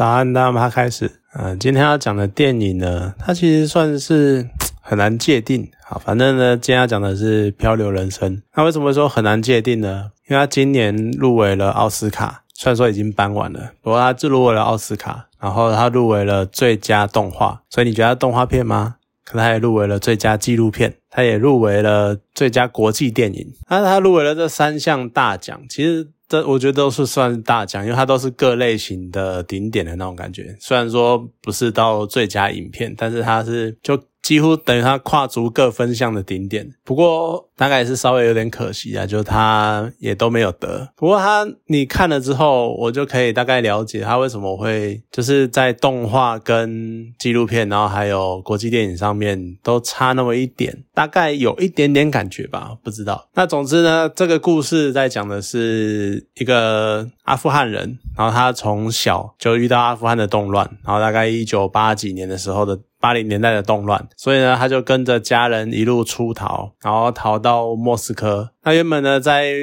早安，大家开始。嗯，今天要讲的电影呢，它其实算是 很难界定。好，反正呢，今天要讲的是《漂流人生》。那为什么说很难界定呢？因为它今年入围了奥斯卡，虽然说已经颁完了，不过它就入围了奥斯卡，然后它入围了最佳动画。所以你觉得动画片吗？可它也入围了最佳纪录片，它也入围了最佳国际电影。那它入围了这三项大奖，其实。这我觉得都是算大奖，因为它都是各类型的顶点的那种感觉。虽然说不是到最佳影片，但是它是就。几乎等于他跨足各分项的顶点，不过大概也是稍微有点可惜啊，就他也都没有得。不过他你看了之后，我就可以大概了解他为什么会就是在动画跟纪录片，然后还有国际电影上面都差那么一点，大概有一点点感觉吧，不知道。那总之呢，这个故事在讲的是一个阿富汗人，然后他从小就遇到阿富汗的动乱，然后大概一九八几年的时候的。八零年代的动乱，所以呢，他就跟着家人一路出逃，然后逃到莫斯科。他原本呢，在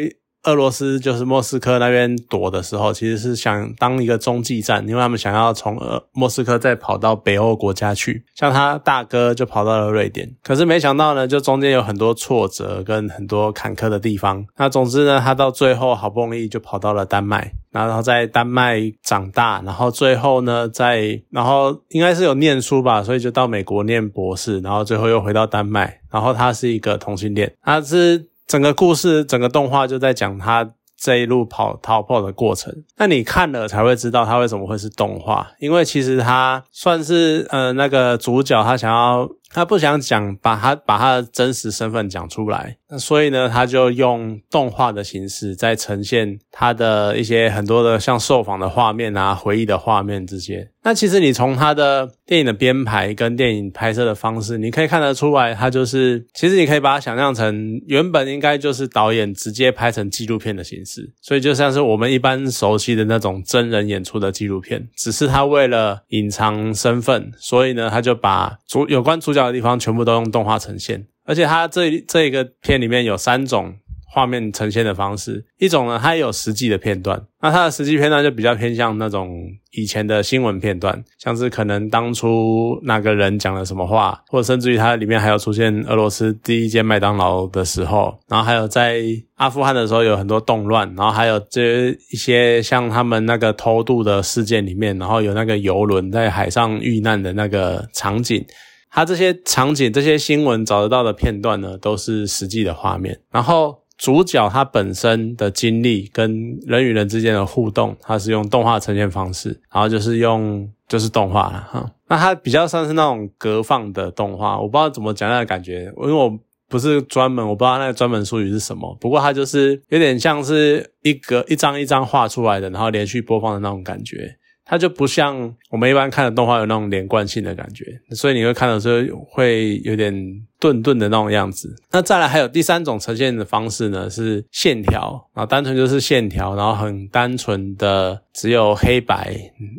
俄罗斯就是莫斯科那边躲的时候，其实是想当一个中继站，因为他们想要从呃莫斯科再跑到北欧国家去。像他大哥就跑到了瑞典，可是没想到呢，就中间有很多挫折跟很多坎坷的地方。那总之呢，他到最后好不容易就跑到了丹麦。然后在丹麦长大，然后最后呢，在然后应该是有念书吧，所以就到美国念博士，然后最后又回到丹麦。然后他是一个同性恋，他是整个故事整个动画就在讲他这一路跑逃跑的过程。那你看了才会知道他为什么会是动画，因为其实他算是呃那个主角，他想要。他不想讲，把他把他的真实身份讲出来，那所以呢，他就用动画的形式在呈现他的一些很多的像受访的画面啊、回忆的画面这些。那其实你从他的电影的编排跟电影拍摄的方式，你可以看得出来，他就是其实你可以把它想象成原本应该就是导演直接拍成纪录片的形式，所以就像是我们一般熟悉的那种真人演出的纪录片，只是他为了隐藏身份，所以呢，他就把主有关主。角的地方全部都用动画呈现，而且它这这一个片里面有三种画面呈现的方式，一种呢它有实际的片段，那它的实际片段就比较偏向那种以前的新闻片段，像是可能当初那个人讲了什么话，或者甚至于它里面还有出现俄罗斯第一间麦当劳的时候，然后还有在阿富汗的时候有很多动乱，然后还有这一些像他们那个偷渡的事件里面，然后有那个游轮在海上遇难的那个场景。他这些场景、这些新闻找得到的片段呢，都是实际的画面。然后主角他本身的经历跟人与人之间的互动，他是用动画呈现方式，然后就是用就是动画了哈。那它比较像是那种隔放的动画，我不知道怎么讲那个感觉，因为我不是专门，我不知道那个专门术语是什么。不过它就是有点像是一个一张一张画出来的，然后连续播放的那种感觉。它就不像我们一般看的动画有那种连贯性的感觉，所以你会看的时候会有点顿顿的那种样子。那再来还有第三种呈现的方式呢，是线条，啊单纯就是线条，然后很单纯的只有黑白，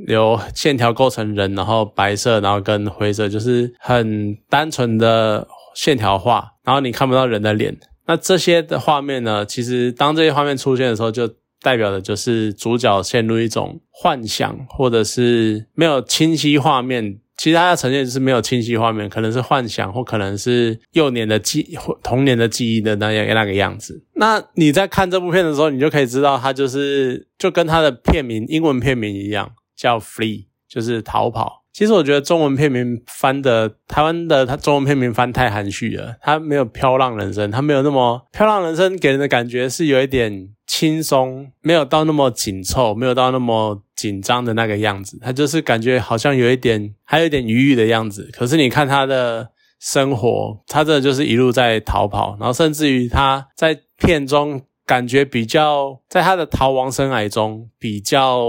由线条构成人，然后白色，然后跟灰色，就是很单纯的线条画，然后你看不到人的脸。那这些的画面呢，其实当这些画面出现的时候，就代表的就是主角陷入一种幻想，或者是没有清晰画面。其实它的呈现是没有清晰画面，可能是幻想，或可能是幼年的记、童年的记忆的那样那个样子。那你在看这部片的时候，你就可以知道，它就是就跟它的片名英文片名一样，叫《Flee》，就是逃跑。其实我觉得中文片名翻的台湾的它中文片名翻太含蓄了，它没有《飘浪人生》，它没有那么《飘浪人生》给人的感觉是有一点。轻松，没有到那么紧凑，没有到那么紧张的那个样子。他就是感觉好像有一点，还有一点余裕的样子。可是你看他的生活，他真的就是一路在逃跑，然后甚至于他在片中感觉比较，在他的逃亡生涯中比较。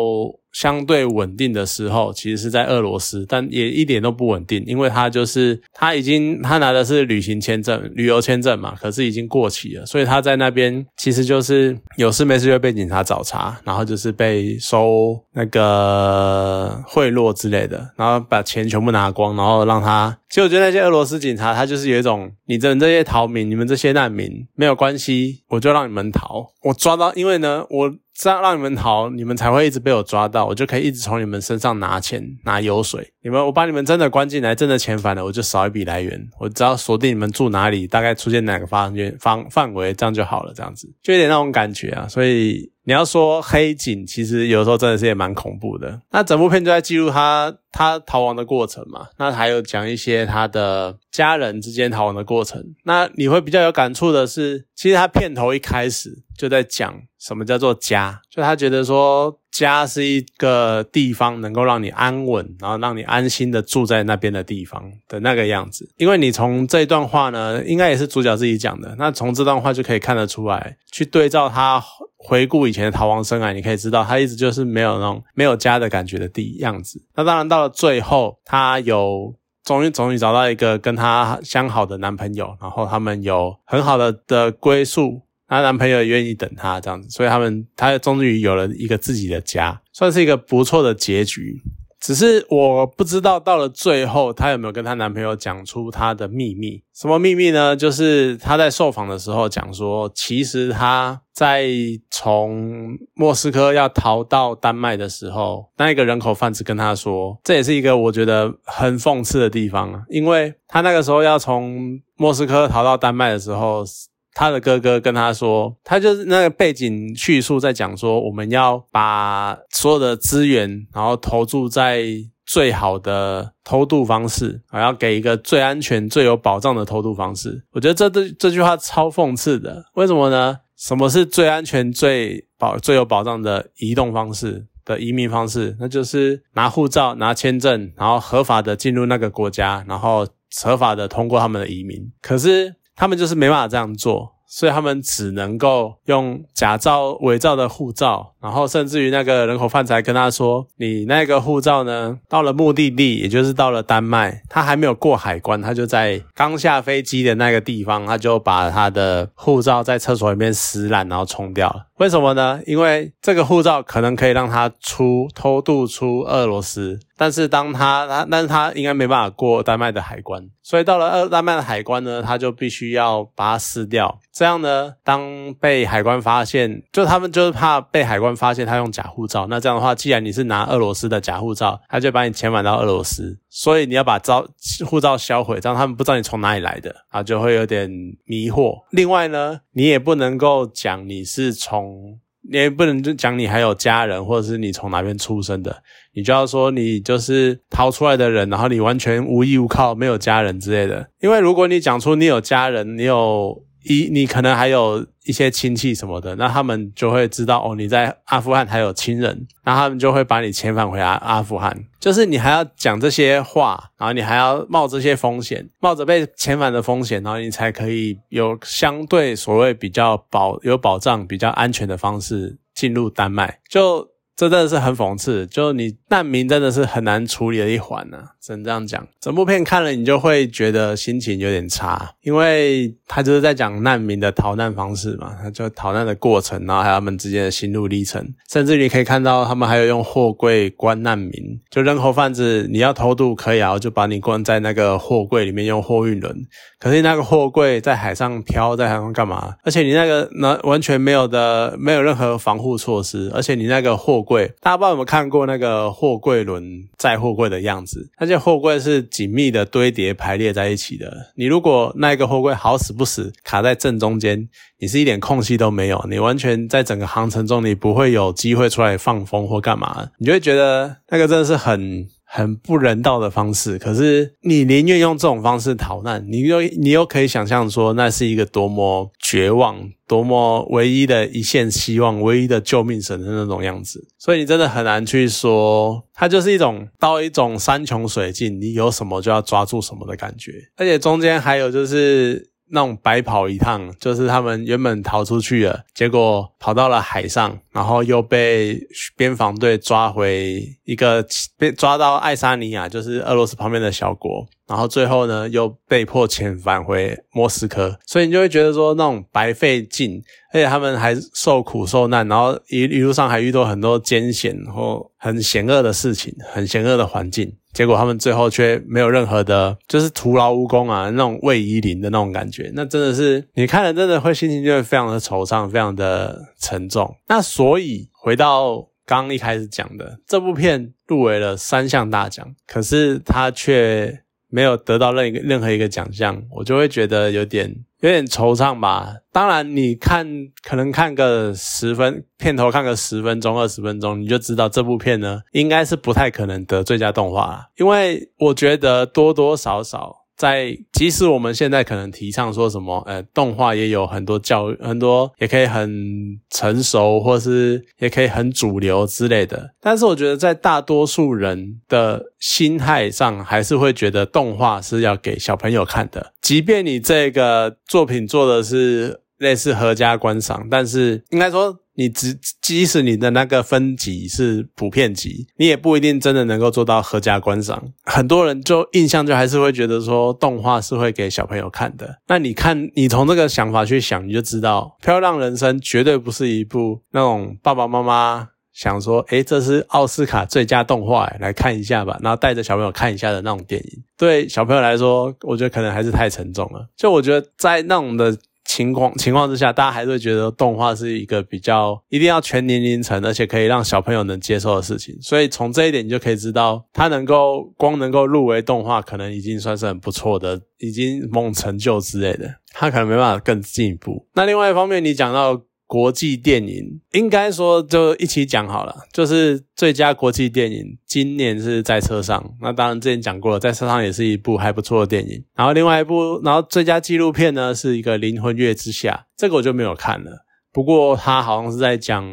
相对稳定的时候，其实是在俄罗斯，但也一点都不稳定，因为他就是他已经他拿的是旅行签证、旅游签证嘛，可是已经过期了，所以他在那边其实就是有事没事就被警察找茬，然后就是被收那个贿赂之类的，然后把钱全部拿光，然后让他其实我觉得那些俄罗斯警察，他就是有一种，你们这些逃民，你们这些难民没有关系，我就让你们逃。我抓到，因为呢，我这样让你们逃，你们才会一直被我抓到，我就可以一直从你们身上拿钱、拿油水。你们，我把你们真的关进来，真的遣返了，我就少一笔来源。我只要锁定你们住哪里，大概出现哪个方圆方范围，这样就好了。这样子就有点那种感觉啊，所以。你要说黑警，其实有时候真的是也蛮恐怖的。那整部片就在记录他他逃亡的过程嘛。那还有讲一些他的家人之间逃亡的过程。那你会比较有感触的是，其实他片头一开始就在讲什么叫做家，就他觉得说家是一个地方能够让你安稳，然后让你安心的住在那边的地方的那个样子。因为你从这段话呢，应该也是主角自己讲的。那从这段话就可以看得出来，去对照他。回顾以前的逃亡生涯，你可以知道他一直就是没有那种没有家的感觉的地样子。那当然到了最后，他有终于终于找到一个跟她相好的男朋友，然后他们有很好的的归宿，她男朋友也愿意等她这样子，所以他们她终于有了一个自己的家，算是一个不错的结局。只是我不知道到了最后，她有没有跟她男朋友讲出她的秘密？什么秘密呢？就是她在受访的时候讲说，其实她在从莫斯科要逃到丹麦的时候，那一个人口贩子跟她说，这也是一个我觉得很讽刺的地方啊，因为她那个时候要从莫斯科逃到丹麦的时候。他的哥哥跟他说，他就是那个背景叙述在讲说，我们要把所有的资源，然后投注在最好的偷渡方式，还要给一个最安全、最有保障的偷渡方式。我觉得这这这句话超讽刺的。为什么呢？什么是最安全、最保、最有保障的移动方式的移民方式？那就是拿护照、拿签证，然后合法的进入那个国家，然后合法的通过他们的移民。可是。他们就是没办法这样做，所以他们只能够用假造、伪造的护照。然后甚至于那个人口贩子还跟他说：“你那个护照呢？到了目的地，也就是到了丹麦，他还没有过海关，他就在刚下飞机的那个地方，他就把他的护照在厕所里面撕烂，然后冲掉了。为什么呢？因为这个护照可能可以让他出偷渡出俄罗斯，但是当他他但是他应该没办法过丹麦的海关，所以到了二丹麦的海关呢，他就必须要把它撕掉。这样呢，当被海关发现，就他们就是怕被海关。发现他用假护照，那这样的话，既然你是拿俄罗斯的假护照，他就把你遣返到俄罗斯，所以你要把照护照销毁，这样他们不知道你从哪里来的啊，就会有点迷惑。另外呢，你也不能够讲你是从，你也不能就讲你还有家人，或者是你从哪边出生的，你就要说你就是逃出来的人，然后你完全无依无靠，没有家人之类的。因为如果你讲出你有家人，你有。一，你可能还有一些亲戚什么的，那他们就会知道哦，你在阿富汗还有亲人，那他们就会把你遣返回阿阿富汗。就是你还要讲这些话，然后你还要冒这些风险，冒着被遣返的风险，然后你才可以有相对所谓比较保有保障、比较安全的方式进入丹麦。就。这真的是很讽刺，就你难民真的是很难处理的一环呢，只能这样讲。整部片看了，你就会觉得心情有点差，因为他就是在讲难民的逃难方式嘛，他就逃难的过程，然后还有他们之间的心路历程，甚至你可以看到他们还有用货柜关难民，就人口贩子你要偷渡可以啊，就把你关在那个货柜里面用货运轮，可是那个货柜在海上漂，在海上干嘛？而且你那个那完全没有的，没有任何防护措施，而且你那个货。柜，大家不知道有没有看过那个货柜轮载货柜的样子？那些货柜是紧密的堆叠排列在一起的。你如果那个货柜好死不死卡在正中间，你是一点空隙都没有，你完全在整个航程中你不会有机会出来放风或干嘛，你就会觉得那个真的是很。很不人道的方式，可是你宁愿用这种方式逃难，你又你又可以想象说，那是一个多么绝望、多么唯一的一线希望、唯一的救命神的那种样子。所以你真的很难去说，它就是一种到一种山穷水尽，你有什么就要抓住什么的感觉。而且中间还有就是。那种白跑一趟，就是他们原本逃出去了，结果跑到了海上，然后又被边防队抓回一个被抓到爱沙尼亚，就是俄罗斯旁边的小国，然后最后呢又被迫遣返回莫斯科，所以你就会觉得说那种白费劲，而且他们还受苦受难，然后一一路上还遇到很多艰险或很险恶的事情，很险恶的环境。结果他们最后却没有任何的，就是徒劳无功啊，那种位移零的那种感觉，那真的是你看了真的会心情就会非常的惆怅，非常的沉重。那所以回到刚刚一开始讲的，这部片入围了三项大奖，可是它却没有得到任一个任何一个奖项，我就会觉得有点。有点惆怅吧。当然，你看可能看个十分片头，看个十分钟、二十分钟，你就知道这部片呢，应该是不太可能得最佳动画，因为我觉得多多少少。在即使我们现在可能提倡说什么，呃，动画也有很多教育，很多也可以很成熟，或是也可以很主流之类的。但是我觉得在大多数人的心态上，还是会觉得动画是要给小朋友看的。即便你这个作品做的是类似合家观赏，但是应该说。你只即使你的那个分级是普遍级，你也不一定真的能够做到合家观赏。很多人就印象就还是会觉得说动画是会给小朋友看的。那你看，你从这个想法去想，你就知道《漂亮人生》绝对不是一部那种爸爸妈妈想说，诶，这是奥斯卡最佳动画，来看一下吧，然后带着小朋友看一下的那种电影。对小朋友来说，我觉得可能还是太沉重了。就我觉得在那种的。情况情况之下，大家还是会觉得动画是一个比较一定要全年龄层，而且可以让小朋友能接受的事情。所以从这一点，你就可以知道，他能够光能够入围动画，可能已经算是很不错的，已经梦成就之类的。他可能没办法更进一步。那另外一方面，你讲到。国际电影应该说就一起讲好了，就是最佳国际电影，今年是在车上。那当然之前讲过了，在车上也是一部还不错的电影。然后另外一部，然后最佳纪录片呢是一个《灵魂乐之下》，这个我就没有看了。不过它好像是在讲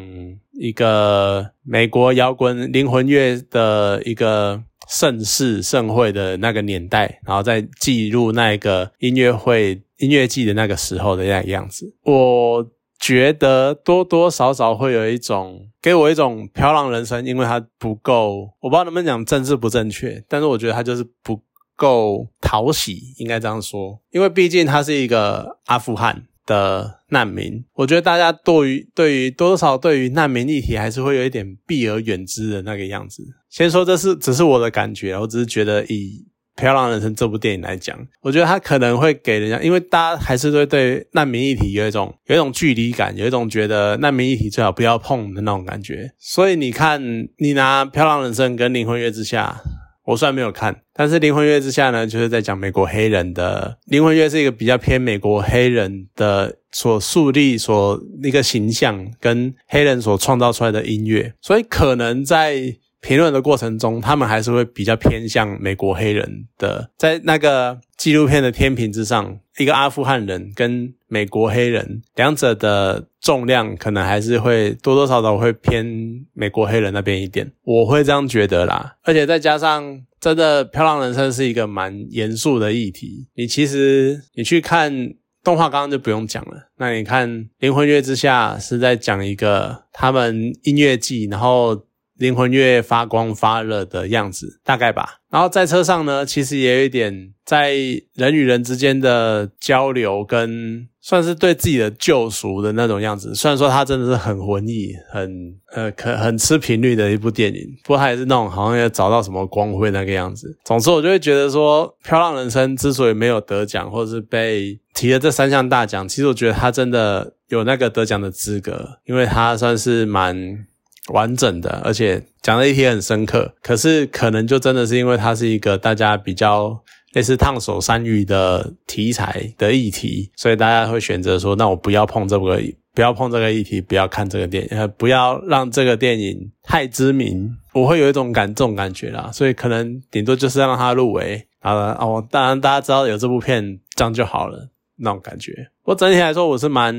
一个美国摇滚灵魂乐的一个盛世盛会的那个年代，然后在记录那个音乐会音乐季的那个时候的那个样子。我。觉得多多少少会有一种给我一种飘浪人生，因为它不够，我不知道能不能讲政治不正确，但是我觉得它就是不够讨喜，应该这样说，因为毕竟他是一个阿富汗的难民，我觉得大家对于对于多少对于难民议题还是会有一点避而远之的那个样子。先说这是只是我的感觉，我只是觉得以。《漂亮人生》这部电影来讲，我觉得它可能会给人家，因为大家还是会对难民议题有一种有一种距离感，有一种觉得难民议题最好不要碰的那种感觉。所以你看，你拿《漂亮人生》跟《灵魂乐之下》，我虽然没有看，但是《灵魂乐之下》呢，就是在讲美国黑人的《灵魂乐》是一个比较偏美国黑人的所树立所一个形象，跟黑人所创造出来的音乐，所以可能在。评论的过程中，他们还是会比较偏向美国黑人的，在那个纪录片的天平之上，一个阿富汗人跟美国黑人两者的重量，可能还是会多多少少会偏美国黑人那边一点，我会这样觉得啦。而且再加上，真的《漂亮人生》是一个蛮严肃的议题，你其实你去看动画，刚刚就不用讲了。那你看《灵魂乐之下》是在讲一个他们音乐季，然后。灵魂乐发光发热的样子，大概吧。然后在车上呢，其实也有一点在人与人之间的交流，跟算是对自己的救赎的那种样子。虽然说它真的是很文艺、很呃可很吃频率的一部电影，不过它也是那种好像要找到什么光辉那个样子。总之，我就会觉得说，《漂亮人生》之所以没有得奖，或者是被提了这三项大奖，其实我觉得它真的有那个得奖的资格，因为它算是蛮。完整的，而且讲的议题很深刻。可是可能就真的是因为它是一个大家比较类似烫手山芋的题材的议题，所以大家会选择说：那我不要碰这个，不要碰这个议题，不要看这个电影，呃，不要让这个电影太知名。我会有一种感这种感觉啦，所以可能顶多就是让它入围。好了，哦，当然大家知道有这部片，这样就好了，那种感觉。我整体来说，我是蛮，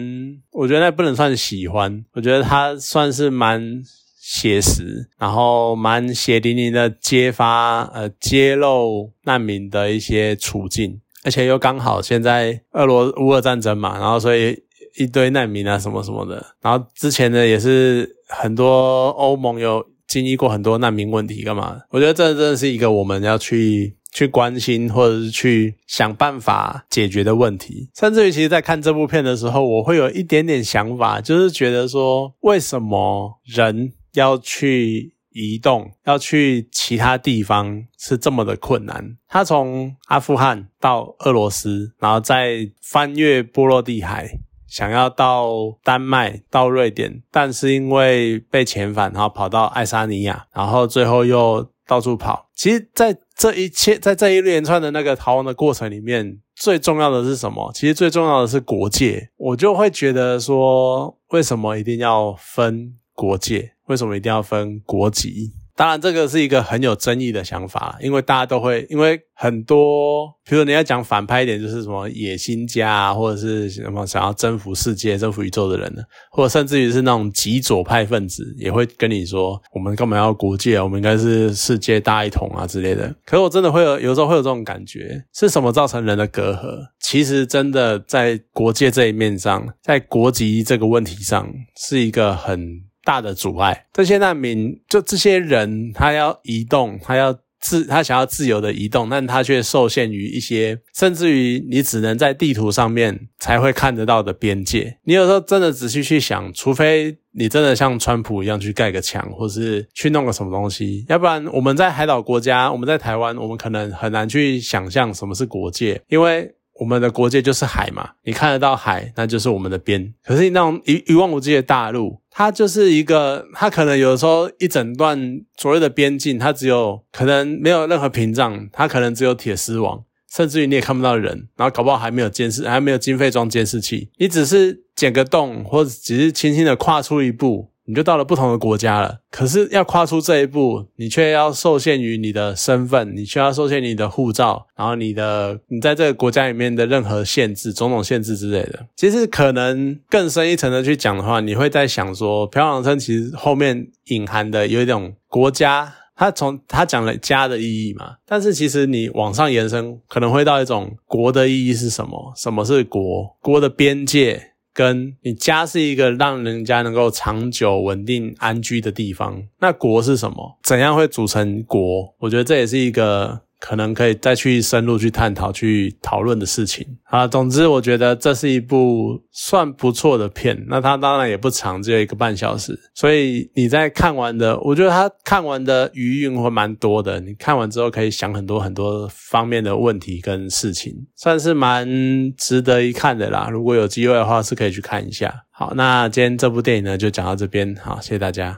我觉得那不能算喜欢，我觉得它算是蛮。写实，然后蛮血淋淋的揭发，呃，揭露难民的一些处境，而且又刚好现在俄罗乌俄战争嘛，然后所以一堆难民啊什么什么的，然后之前呢也是很多欧盟有经历过很多难民问题，干嘛？我觉得这真的是一个我们要去。去关心或者是去想办法解决的问题。甚至于，其实，在看这部片的时候，我会有一点点想法，就是觉得说，为什么人要去移动，要去其他地方是这么的困难？他从阿富汗到俄罗斯，然后再翻越波罗的海。想要到丹麦、到瑞典，但是因为被遣返，然后跑到爱沙尼亚，然后最后又到处跑。其实，在这一切，在这一连串的那个逃亡的过程里面，最重要的是什么？其实最重要的是国界。我就会觉得说，为什么一定要分国界？为什么一定要分国籍？当然，这个是一个很有争议的想法，因为大家都会，因为很多，比如你要讲反派一点，就是什么野心家啊，或者是什么想要征服世界、征服宇宙的人呢，或者甚至于是那种极左派分子，也会跟你说，我们干嘛要国界啊？我们应该是世界大一统啊之类的。可是我真的会有，有时候会有这种感觉，是什么造成人的隔阂？其实真的在国界这一面上，在国籍这个问题上，是一个很。大的阻碍，这些难民就这些人，他要移动，他要自，他想要自由的移动，但他却受限于一些，甚至于你只能在地图上面才会看得到的边界。你有时候真的仔细去想，除非你真的像川普一样去盖个墙，或是去弄个什么东西，要不然我们在海岛国家，我们在台湾，我们可能很难去想象什么是国界，因为。我们的国界就是海嘛，你看得到海，那就是我们的边。可是那种一一望无际的大陆，它就是一个，它可能有的时候一整段所谓的边境，它只有可能没有任何屏障，它可能只有铁丝网，甚至于你也看不到人，然后搞不好还没有监视，还没有经费装监视器，你只是剪个洞，或者只是轻轻的跨出一步。你就到了不同的国家了，可是要跨出这一步，你却要受限于你的身份，你需要受限于你的护照，然后你的你在这个国家里面的任何限制，种种限制之类的。其实可能更深一层的去讲的话，你会在想说，漂洋称其实后面隐含的有一种国家，它从它讲了家的意义嘛，但是其实你往上延伸，可能会到一种国的意义是什么？什么是国？国的边界。跟你家是一个让人家能够长久稳定安居的地方，那国是什么？怎样会组成国？我觉得这也是一个。可能可以再去深入去探讨、去讨论的事情啊。总之，我觉得这是一部算不错的片。那它当然也不长，只有一个半小时。所以你在看完的，我觉得它看完的余韵会蛮多的。你看完之后可以想很多很多方面的问题跟事情，算是蛮值得一看的啦。如果有机会的话，是可以去看一下。好，那今天这部电影呢，就讲到这边。好，谢谢大家。